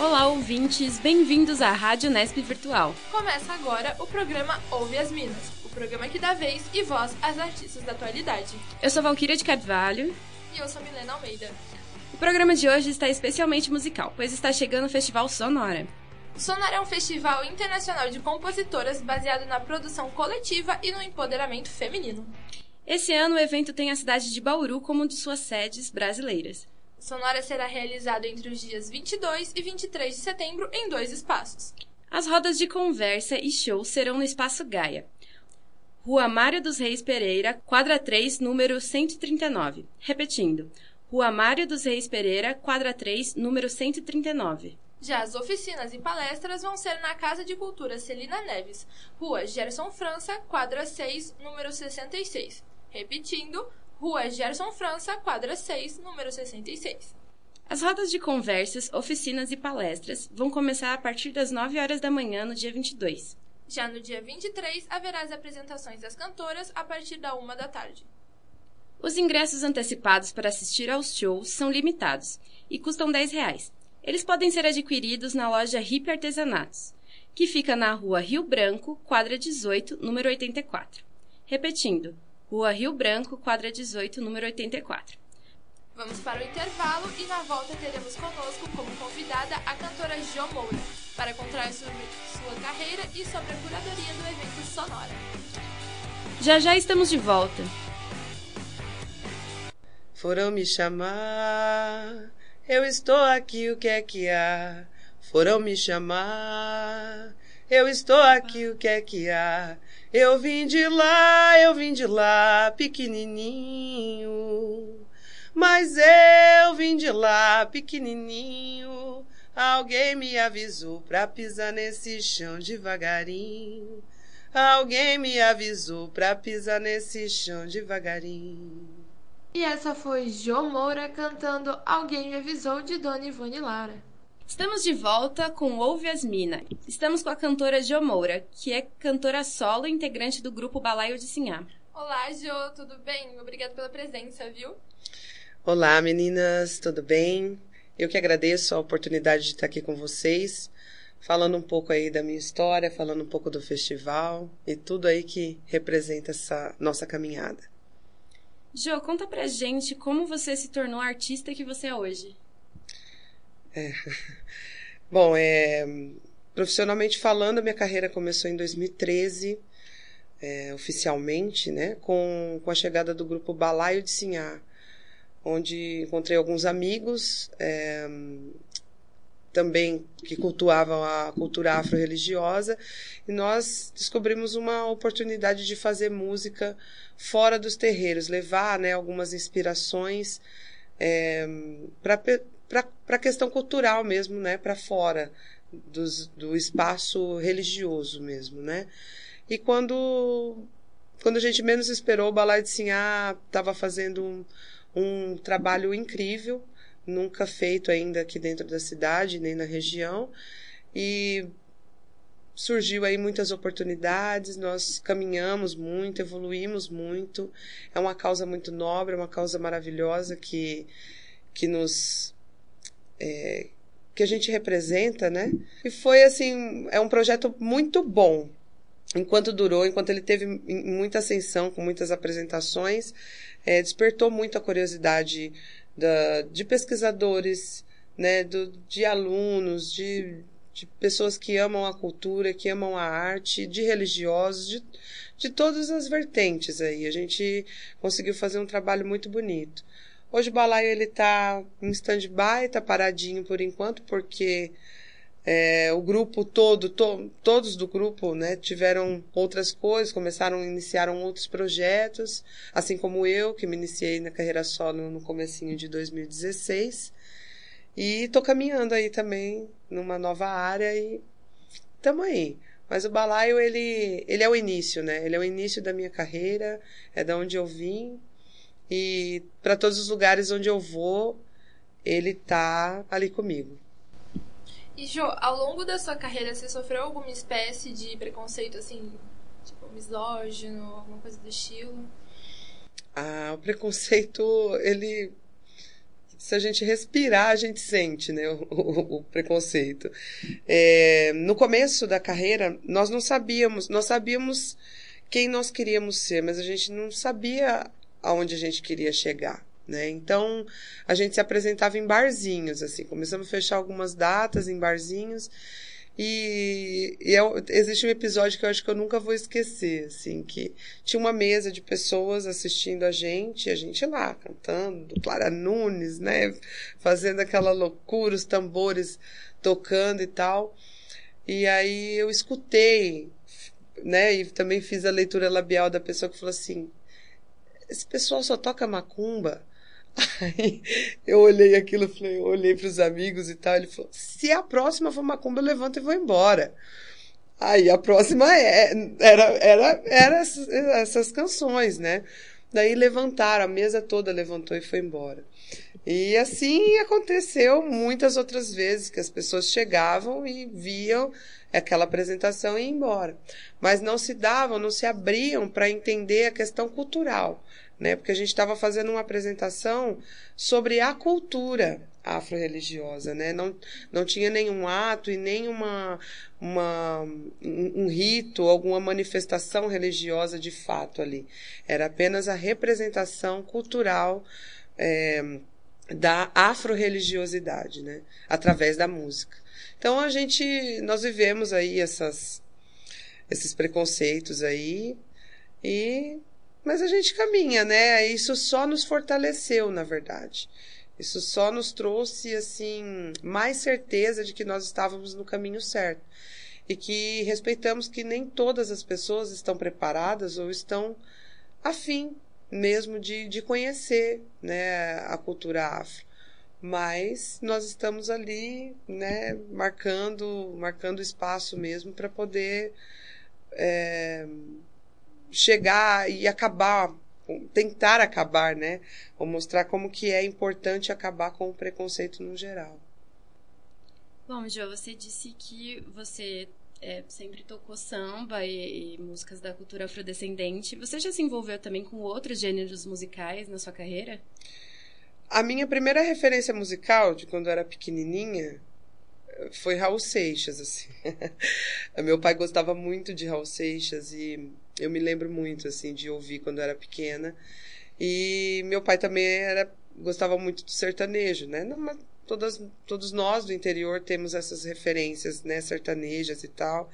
Olá, ouvintes, bem-vindos à Rádio Nesp Virtual. Começa agora o programa Ouve as Minas, o programa que dá vez e voz às artistas da atualidade. Eu sou Valquíria de Carvalho. E eu sou Milena Almeida. O programa de hoje está especialmente musical, pois está chegando o Festival Sonora. Sonora é um festival internacional de compositoras baseado na produção coletiva e no empoderamento feminino. Esse ano o evento tem a cidade de Bauru como uma de suas sedes brasileiras. Sonora será realizado entre os dias 22 e 23 de setembro em dois espaços. As rodas de conversa e show serão no Espaço Gaia. Rua Mário dos Reis Pereira, quadra 3, número 139. Repetindo, Rua Mário dos Reis Pereira, quadra 3, número 139. Já as oficinas e palestras vão ser na Casa de Cultura Celina Neves, Rua Gerson França, quadra 6, número 66. Repetindo, Rua Gerson França, quadra 6, número 66. As rodas de conversas, oficinas e palestras vão começar a partir das 9 horas da manhã no dia 22. Já no dia 23, haverá as apresentações das cantoras a partir da 1 da tarde. Os ingressos antecipados para assistir aos shows são limitados e custam 10 reais. Eles podem ser adquiridos na loja Hip Artesanatos, que fica na rua Rio Branco, quadra 18, número 84. Repetindo, Rua Rio Branco, quadra 18, número 84. Vamos para o intervalo e na volta teremos conosco como convidada a cantora Jo Moura para contar sobre sua carreira e sobre a curadoria do evento Sonora. Já já estamos de volta. Foram me chamar, eu estou aqui, o que é que há? Foram me chamar, eu estou aqui, o que é que há? Eu vim de lá, eu vim de lá, pequenininho. Mas eu vim de lá, pequenininho. Alguém me avisou pra pisar nesse chão devagarinho. Alguém me avisou pra pisar nesse chão devagarinho. E essa foi Jo Moura cantando Alguém me avisou de Dona Ivone Lara. Estamos de volta com Ouve as Mina. Estamos com a cantora Jo Moura, que é cantora solo e integrante do grupo Balaio de Sinhá. Olá, Jo, tudo bem? Obrigada pela presença, viu? Olá, meninas, tudo bem? Eu que agradeço a oportunidade de estar aqui com vocês, falando um pouco aí da minha história, falando um pouco do festival e tudo aí que representa essa nossa caminhada. Jo, conta pra gente como você se tornou a artista que você é hoje. É. Bom, é, profissionalmente falando, a minha carreira começou em 2013, é, oficialmente, né, com, com a chegada do grupo Balaio de Sinhá, onde encontrei alguns amigos é, também que cultuavam a cultura afro-religiosa e nós descobrimos uma oportunidade de fazer música fora dos terreiros, levar né, algumas inspirações é, para para a questão cultural mesmo, né, para fora dos, do espaço religioso mesmo, né? E quando quando a gente menos esperou, o Balai de Sinhá estava fazendo um, um trabalho incrível, nunca feito ainda aqui dentro da cidade, nem na região, e surgiu aí muitas oportunidades, nós caminhamos muito, evoluímos muito. É uma causa muito nobre, é uma causa maravilhosa que, que nos é, que a gente representa, né? E foi assim, é um projeto muito bom. Enquanto durou, enquanto ele teve muita ascensão, com muitas apresentações, é, despertou muito a curiosidade da, de pesquisadores, né, do, de alunos, de, de pessoas que amam a cultura, que amam a arte, de religiosos, de, de todas as vertentes aí. A gente conseguiu fazer um trabalho muito bonito. Hoje o balaio ele tá em stand-by, tá paradinho por enquanto, porque é, o grupo todo, to, todos do grupo, né, tiveram outras coisas, começaram, iniciaram outros projetos, assim como eu, que me iniciei na carreira solo no comecinho de 2016. E tô caminhando aí também numa nova área e tamo aí. Mas o balaio, ele, ele é o início, né? Ele é o início da minha carreira, é da onde eu vim, e para todos os lugares onde eu vou, ele tá ali comigo. E Jo, ao longo da sua carreira, você sofreu alguma espécie de preconceito assim, tipo misógino, alguma coisa do estilo? Ah, o preconceito, ele se a gente respirar, a gente sente né, o, o, o preconceito. É, no começo da carreira, nós não sabíamos, nós sabíamos quem nós queríamos ser, mas a gente não sabia aonde a gente queria chegar. Né? Então, a gente se apresentava em barzinhos, assim, começamos a fechar algumas datas em barzinhos, e, e eu, existe um episódio que eu acho que eu nunca vou esquecer, assim, que tinha uma mesa de pessoas assistindo a gente, a gente lá cantando, Clara Nunes, né, fazendo aquela loucura, os tambores tocando e tal. E aí eu escutei, né, e também fiz a leitura labial da pessoa que falou assim: esse pessoal só toca macumba. Aí eu olhei aquilo, falei, olhei para os amigos e tal. Ele falou: se a próxima for macumba, eu levanto e vou embora. Aí a próxima é, era, era, era essas, essas canções, né? Daí levantaram, a mesa toda levantou e foi embora. E assim aconteceu muitas outras vezes que as pessoas chegavam e viam aquela apresentação e iam embora. Mas não se davam, não se abriam para entender a questão cultural né? Porque a gente estava fazendo uma apresentação sobre a cultura afro-religiosa, né? Não, não tinha nenhum ato e nem uma, uma, um, um rito, alguma manifestação religiosa de fato ali. Era apenas a representação cultural é, da afro-religiosidade, né? Através da música. Então a gente, nós vivemos aí essas, esses preconceitos aí e mas a gente caminha, né? Isso só nos fortaleceu, na verdade. Isso só nos trouxe, assim, mais certeza de que nós estávamos no caminho certo. E que respeitamos que nem todas as pessoas estão preparadas ou estão afim mesmo de, de conhecer né, a cultura afro. Mas nós estamos ali, né, marcando, marcando espaço mesmo para poder é, chegar e acabar, tentar acabar, né? Ou mostrar como que é importante acabar com o preconceito no geral. Bom, Jo, você disse que você é, sempre tocou samba e, e, músicas da cultura afrodescendente. Você já se envolveu também com outros gêneros musicais na sua carreira? A minha primeira referência musical, de quando eu era pequenininha, foi Raul Seixas, assim. Meu pai gostava muito de Raul Seixas e eu me lembro muito, assim, de ouvir quando eu era pequena. E meu pai também era gostava muito do sertanejo, né? Todas, todos nós do interior temos essas referências, né? Sertanejas e tal.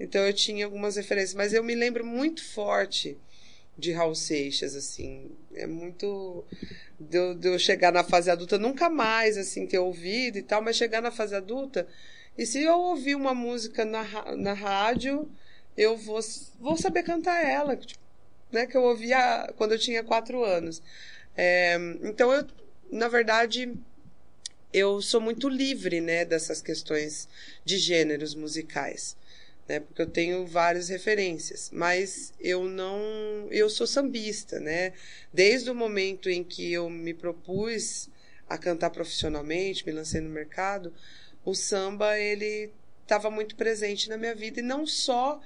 Então eu tinha algumas referências, mas eu me lembro muito forte de Raul Seixas, assim. É muito. De eu, de eu, chegar na fase adulta, nunca mais, assim, ter ouvido e tal, mas chegar na fase adulta. E se eu ouvir uma música na, na rádio, eu vou, vou saber cantar ela, tipo, né? Que eu ouvia quando eu tinha quatro anos. É, então, eu, na verdade, eu sou muito livre, né? Dessas questões de gêneros musicais né? Porque eu tenho várias referências, mas eu não, eu sou sambista, né? Desde o momento em que eu me propus a cantar profissionalmente, me lancei no mercado, o samba ele estava muito presente na minha vida e não só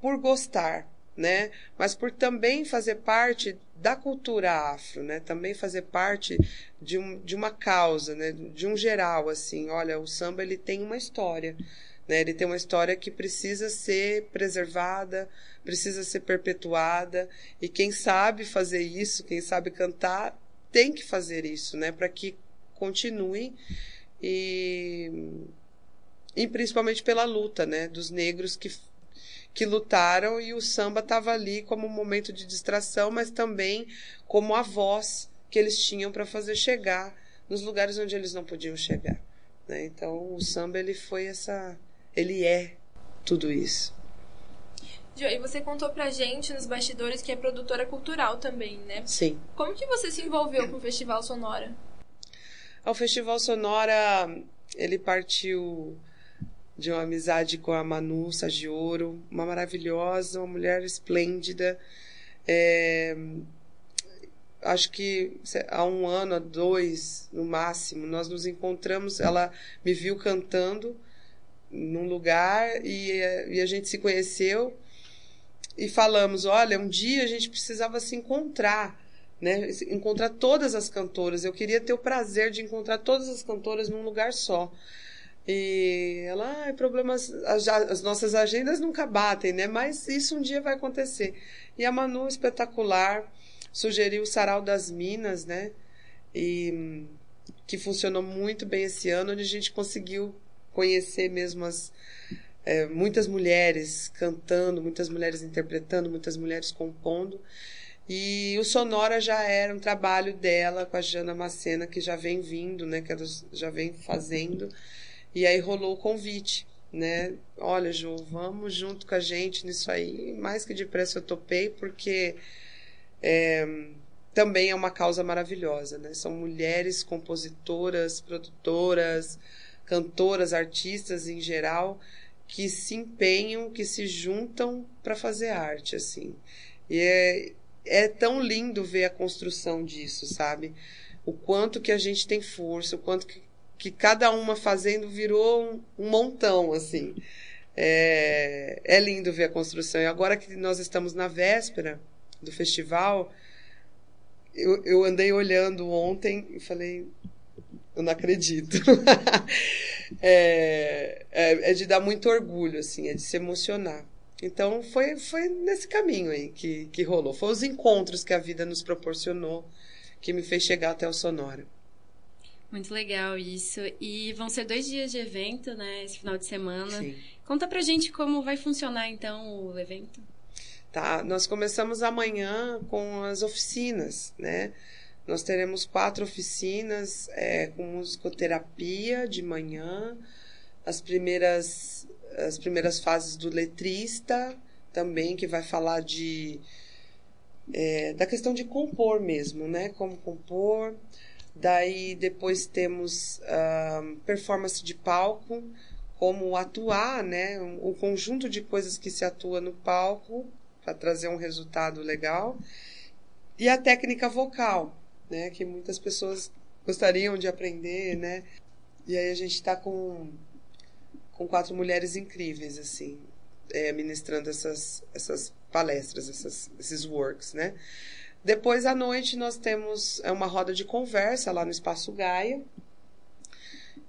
por gostar, né? Mas por também fazer parte da cultura afro, né? Também fazer parte de, um, de uma causa, né? De um geral, assim. Olha, o samba ele tem uma história. Né? Ele tem uma história que precisa ser preservada, precisa ser perpetuada, e quem sabe fazer isso, quem sabe cantar, tem que fazer isso, né? Para que continue e, e principalmente pela luta, né? Dos negros que que lutaram e o samba estava ali como um momento de distração, mas também como a voz que eles tinham para fazer chegar nos lugares onde eles não podiam chegar. Né? Então o samba ele foi essa ele é tudo isso. E você contou pra gente nos bastidores que é produtora cultural também, né? Sim. Como que você se envolveu com o Festival Sonora? O Festival Sonora, ele partiu de uma amizade com a Manu Sagioro, uma maravilhosa, uma mulher esplêndida. É, acho que há um ano, há dois, no máximo, nós nos encontramos. Ela me viu cantando num lugar e, e a gente se conheceu e falamos: olha, um dia a gente precisava se encontrar né? Encontrar todas as cantoras. Eu queria ter o prazer de encontrar todas as cantoras num lugar só. E ela, ah, problemas, as, as, nossas agendas nunca batem, né? Mas isso um dia vai acontecer. E a Manu, espetacular, sugeriu o Sarau das Minas, né? E que funcionou muito bem esse ano, onde a gente conseguiu conhecer mesmo as, é, muitas mulheres cantando, muitas mulheres interpretando, muitas mulheres compondo. E o Sonora já era um trabalho dela com a Jana Macena, que já vem vindo, né? Que ela já vem fazendo. E aí rolou o convite, né? Olha, Ju, vamos junto com a gente nisso aí. Mais que depressa eu topei, porque é, também é uma causa maravilhosa, né? São mulheres compositoras, produtoras, cantoras, artistas em geral, que se empenham, que se juntam para fazer arte, assim. E é, é tão lindo ver a construção disso, sabe? O quanto que a gente tem força, o quanto que que cada uma fazendo virou um, um montão, assim. É, é, lindo ver a construção. E agora que nós estamos na véspera do festival, eu, eu andei olhando ontem e falei, eu não acredito. é, é, é, de dar muito orgulho, assim, é de se emocionar. Então foi, foi nesse caminho aí que, que rolou. Foi os encontros que a vida nos proporcionou que me fez chegar até o Sonora. Muito legal isso. E vão ser dois dias de evento, né? Esse final de semana. Sim. Conta pra gente como vai funcionar então o evento. Tá, nós começamos amanhã com as oficinas, né? Nós teremos quatro oficinas é, com musicoterapia de manhã, as primeiras, as primeiras fases do letrista também, que vai falar de é, da questão de compor mesmo, né? Como compor. Daí depois temos uh, performance de palco, como atuar, né? O conjunto de coisas que se atua no palco para trazer um resultado legal. E a técnica vocal, né? Que muitas pessoas gostariam de aprender, né? E aí a gente está com, com quatro mulheres incríveis, assim, é, ministrando essas, essas palestras, essas, esses works, né? Depois à noite nós temos é, uma roda de conversa lá no Espaço Gaia.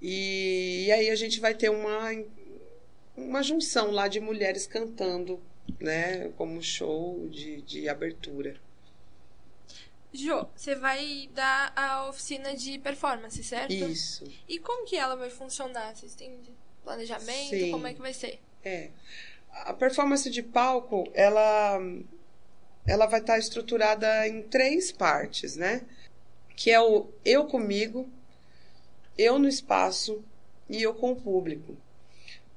E, e aí a gente vai ter uma, uma junção lá de mulheres cantando, né? Como show de, de abertura. Jo, você vai dar a oficina de performance, certo? Isso. E como que ela vai funcionar? Vocês têm planejamento? Sim. Como é que vai ser? É. A performance de palco, ela ela vai estar estruturada em três partes, né? Que é o eu comigo, eu no espaço e eu com o público.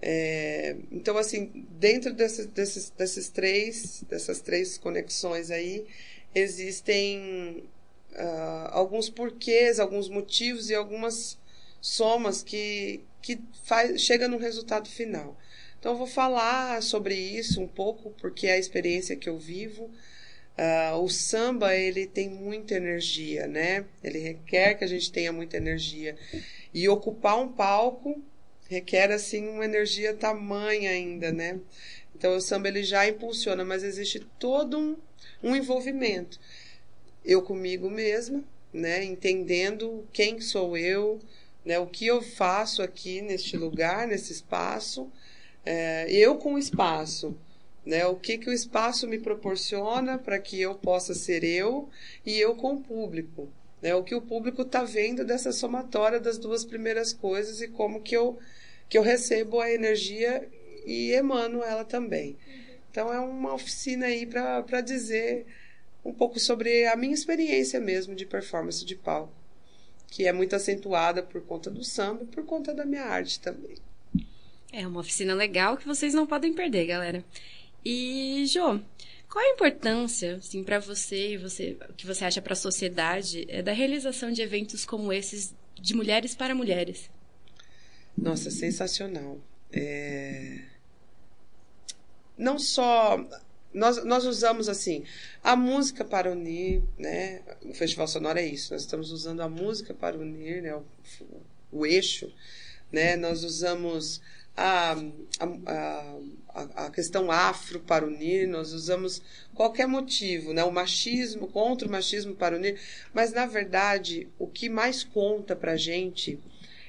É, então, assim, dentro desses, desses, desses três, dessas três conexões aí, existem uh, alguns porquês, alguns motivos e algumas somas que, que faz, chega no resultado final. Então, eu vou falar sobre isso um pouco, porque é a experiência que eu vivo. Uh, o samba ele tem muita energia, né? Ele requer que a gente tenha muita energia e ocupar um palco requer assim uma energia tamanha ainda, né? Então o samba ele já impulsiona, mas existe todo um, um envolvimento. Eu comigo mesma, né? Entendendo quem sou eu, né? O que eu faço aqui neste lugar, nesse espaço, é, eu com o espaço né? O que, que o espaço me proporciona para que eu possa ser eu e eu com o público. Né? O que o público está vendo dessa somatória das duas primeiras coisas e como que eu, que eu recebo a energia e emano ela também. Então é uma oficina aí para dizer um pouco sobre a minha experiência mesmo de performance de palco, que é muito acentuada por conta do samba e por conta da minha arte também. É uma oficina legal que vocês não podem perder, galera. E, Jô, qual a importância, assim, para você e você, o que você acha para a sociedade é da realização de eventos como esses de mulheres para mulheres? Nossa, sensacional. É... Não só nós, nós usamos assim a música para unir, né? O Festival Sonoro é isso. Nós estamos usando a música para unir, né? O, o eixo, né? Nós usamos a, a, a, questão afro para unir, nós usamos qualquer motivo, né? O machismo, contra o machismo para unir. Mas, na verdade, o que mais conta para a gente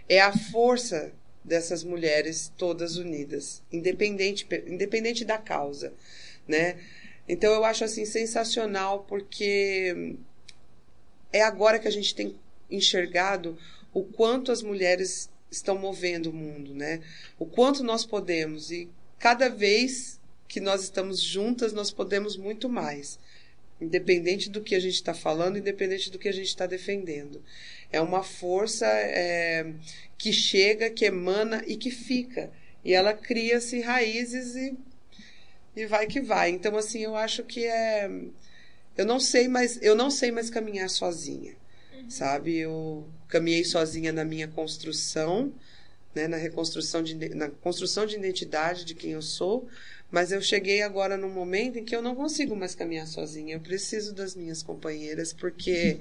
é a força dessas mulheres todas unidas, independente, independente da causa, né? Então eu acho assim sensacional porque é agora que a gente tem enxergado o quanto as mulheres estão movendo o mundo, né? O quanto nós podemos e cada vez que nós estamos juntas nós podemos muito mais, independente do que a gente está falando, independente do que a gente está defendendo. É uma força é, que chega, que emana e que fica. E ela cria-se raízes e, e vai que vai. Então, assim, eu acho que é. Eu não sei mais, eu não sei mais caminhar sozinha. Uhum. Sabe? Eu caminhei sozinha na minha construção, né, na reconstrução de na construção de identidade de quem eu sou, mas eu cheguei agora num momento em que eu não consigo mais caminhar sozinha. Eu preciso das minhas companheiras porque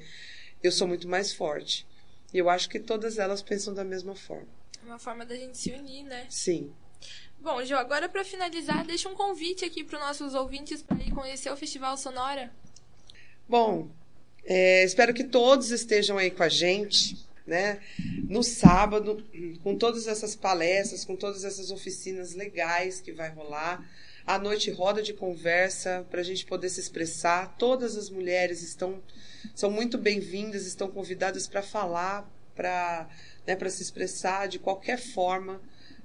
eu sou muito mais forte. E eu acho que todas elas pensam da mesma forma. É uma forma da gente se unir, né? Sim. Bom, Jo, agora para finalizar, deixa um convite aqui para os nossos ouvintes para ir conhecer o Festival Sonora. Bom, é, espero que todos estejam aí com a gente, né? No sábado, com todas essas palestras, com todas essas oficinas legais que vai rolar. À noite, roda de conversa para a gente poder se expressar. Todas as mulheres estão são muito bem-vindas, estão convidadas para falar, para né, se expressar de qualquer forma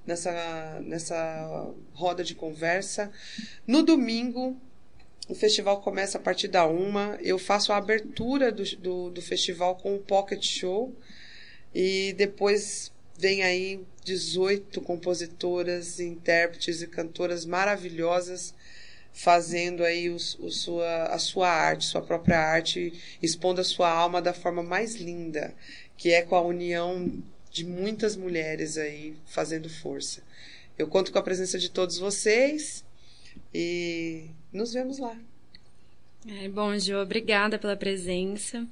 nessa, nessa roda de conversa. No domingo, o festival começa a partir da uma. Eu faço a abertura do, do, do festival com um pocket show. E depois vem aí 18 compositoras, intérpretes e cantoras maravilhosas fazendo aí o, o sua, a sua arte, sua própria arte, expondo a sua alma da forma mais linda, que é com a união de muitas mulheres aí fazendo força. Eu conto com a presença de todos vocês e nos vemos lá. É, bom, Jo, obrigada pela presença.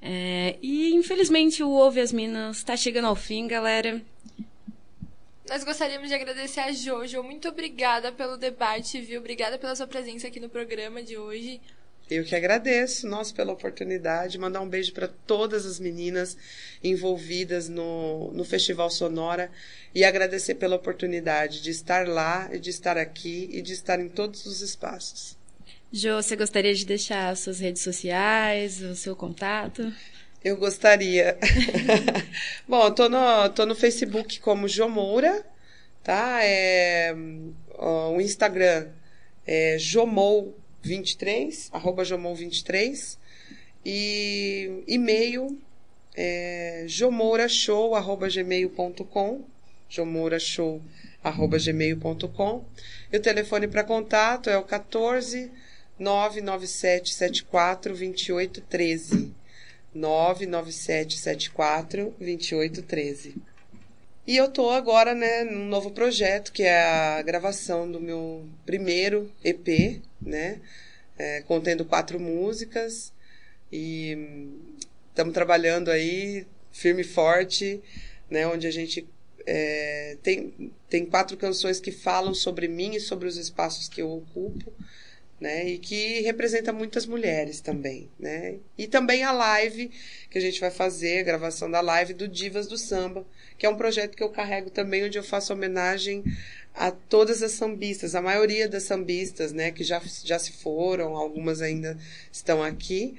É, e infelizmente o Ouve as Minas está chegando ao fim, galera. Nós gostaríamos de agradecer a Jojo. Muito obrigada pelo debate, viu? Obrigada pela sua presença aqui no programa de hoje. Eu que agradeço, nós, pela oportunidade. Mandar um beijo para todas as meninas envolvidas no, no Festival Sonora e agradecer pela oportunidade de estar lá e de estar aqui e de estar em todos os espaços. Jo, você gostaria de deixar suas redes sociais, o seu contato? Eu gostaria. Bom, tô no, tô no Facebook como Jomoura, tá? É, ó, o Instagram é jomou23, arroba jomou23. E e-mail é jomourashow, arroba gmail.com, jomourashow, arroba gmail.com. E o telefone para contato é o 14 997 74 2813. 99774 2813. E eu tô agora, né, num novo projeto, que é a gravação do meu primeiro EP, né, é, contendo quatro músicas. E estamos trabalhando aí firme e forte, né, onde a gente é, tem, tem quatro canções que falam sobre mim e sobre os espaços que eu ocupo né? E que representa muitas mulheres também, né? E também a live que a gente vai fazer, a gravação da live do Divas do Samba, que é um projeto que eu carrego também, onde eu faço homenagem a todas as sambistas, a maioria das sambistas, né? Que já, já se foram, algumas ainda estão aqui.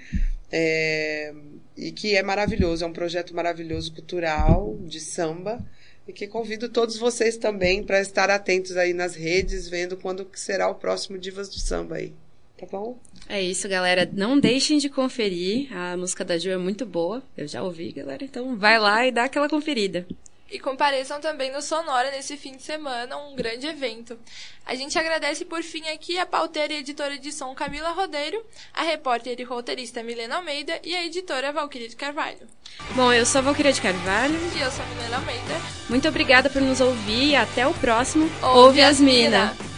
É, e que é maravilhoso, é um projeto maravilhoso cultural de samba e que convido todos vocês também para estar atentos aí nas redes, vendo quando será o próximo Divas do Samba aí. Tá bom? É isso, galera. Não deixem de conferir. A música da Ju é muito boa. Eu já ouvi, galera. Então vai lá e dá aquela conferida. E compareçam também no Sonora nesse fim de semana, um grande evento. A gente agradece por fim aqui a pauteira e editora de som Camila Rodeiro, a repórter e roteirista Milena Almeida e a editora Valquíria de Carvalho. Bom, eu sou a Valquíria de Carvalho. E eu sou a Milena Almeida. Muito obrigada por nos ouvir e até o próximo Ouve, Ouve as Minas!